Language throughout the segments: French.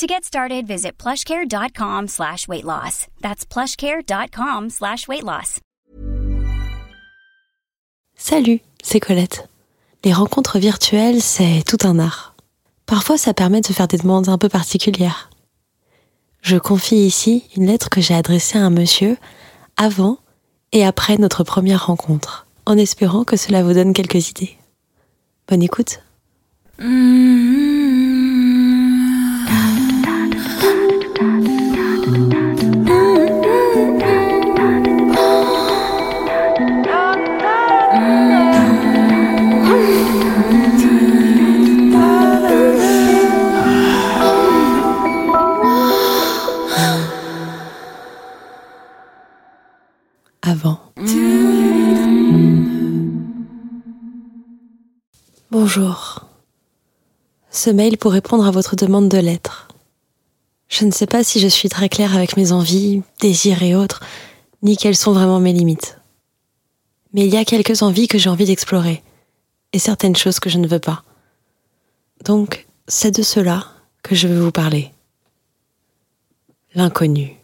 To get started, visit plushcare.com slash weight loss. That's plushcare.com slash weight loss. Salut, c'est Colette. Les rencontres virtuelles, c'est tout un art. Parfois, ça permet de faire des demandes un peu particulières. Je confie ici une lettre que j'ai adressée à un monsieur avant et après notre première rencontre, en espérant que cela vous donne quelques idées. Bonne écoute. Bonjour. Ce mail pour répondre à votre demande de lettre. Je ne sais pas si je suis très claire avec mes envies, désirs et autres, ni quelles sont vraiment mes limites. Mais il y a quelques envies que j'ai envie d'explorer, et certaines choses que je ne veux pas. Donc, c'est de cela que je veux vous parler. L'inconnu.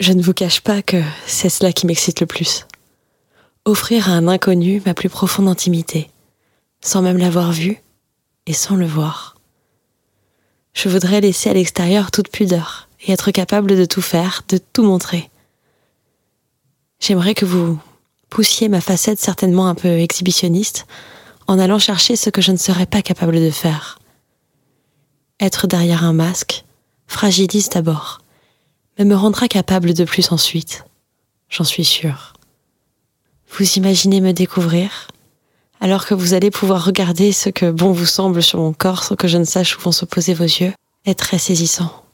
Je ne vous cache pas que c'est cela qui m'excite le plus. Offrir à un inconnu ma plus profonde intimité, sans même l'avoir vu et sans le voir. Je voudrais laisser à l'extérieur toute pudeur et être capable de tout faire, de tout montrer. J'aimerais que vous poussiez ma facette certainement un peu exhibitionniste en allant chercher ce que je ne serais pas capable de faire. Être derrière un masque fragilise d'abord, me rendra capable de plus ensuite. J'en suis sûre. Vous imaginez me découvrir? Alors que vous allez pouvoir regarder ce que bon vous semble sur mon corps sans que je ne sache où vont se poser vos yeux, est très saisissant.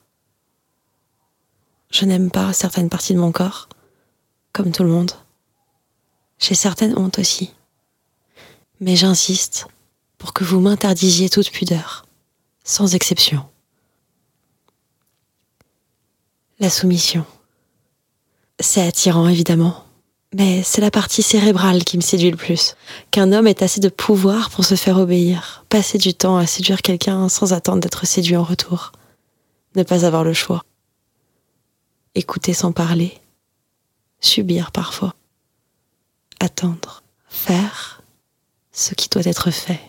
Je n'aime pas certaines parties de mon corps, comme tout le monde. J'ai certaines hontes aussi. Mais j'insiste pour que vous m'interdisiez toute pudeur, sans exception. La soumission. C'est attirant, évidemment. Mais c'est la partie cérébrale qui me séduit le plus. Qu'un homme ait assez de pouvoir pour se faire obéir, passer du temps à séduire quelqu'un sans attendre d'être séduit en retour. Ne pas avoir le choix. Écouter sans parler. Subir parfois. Attendre. Faire ce qui doit être fait.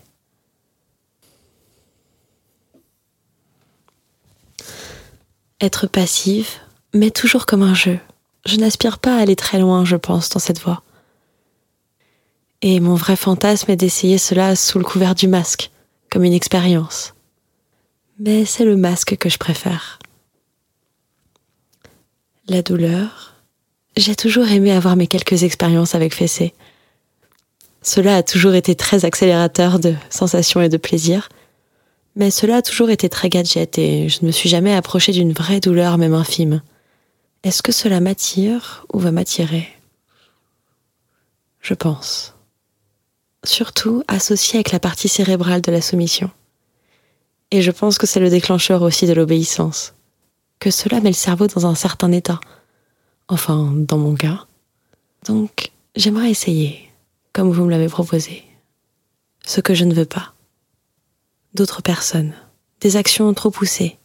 Être passive, mais toujours comme un jeu. Je n'aspire pas à aller très loin, je pense, dans cette voie. Et mon vrai fantasme est d'essayer cela sous le couvert du masque, comme une expérience. Mais c'est le masque que je préfère. La douleur. J'ai toujours aimé avoir mes quelques expériences avec Fessé. Cela a toujours été très accélérateur de sensations et de plaisir, mais cela a toujours été très gadget et je ne me suis jamais approchée d'une vraie douleur même infime. Est-ce que cela m'attire ou va m'attirer? Je pense. Surtout associé avec la partie cérébrale de la soumission. Et je pense que c'est le déclencheur aussi de l'obéissance. Que cela met le cerveau dans un certain état. Enfin, dans mon cas. Donc, j'aimerais essayer, comme vous me l'avez proposé. Ce que je ne veux pas d'autres personnes, des actions trop poussées,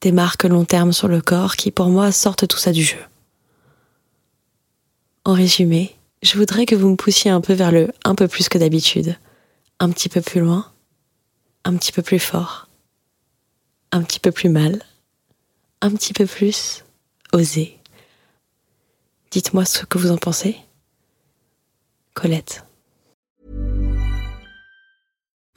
des marques long terme sur le corps qui pour moi sortent tout ça du jeu. En résumé, je voudrais que vous me poussiez un peu vers le un peu plus que d'habitude, un petit peu plus loin, un petit peu plus fort, un petit peu plus mal, un petit peu plus osé. Dites-moi ce que vous en pensez. Colette.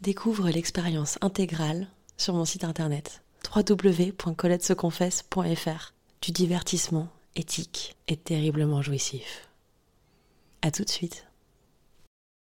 Découvre l'expérience intégrale sur mon site internet www.coletteseconfesse.fr du divertissement éthique et terriblement jouissif. À tout de suite.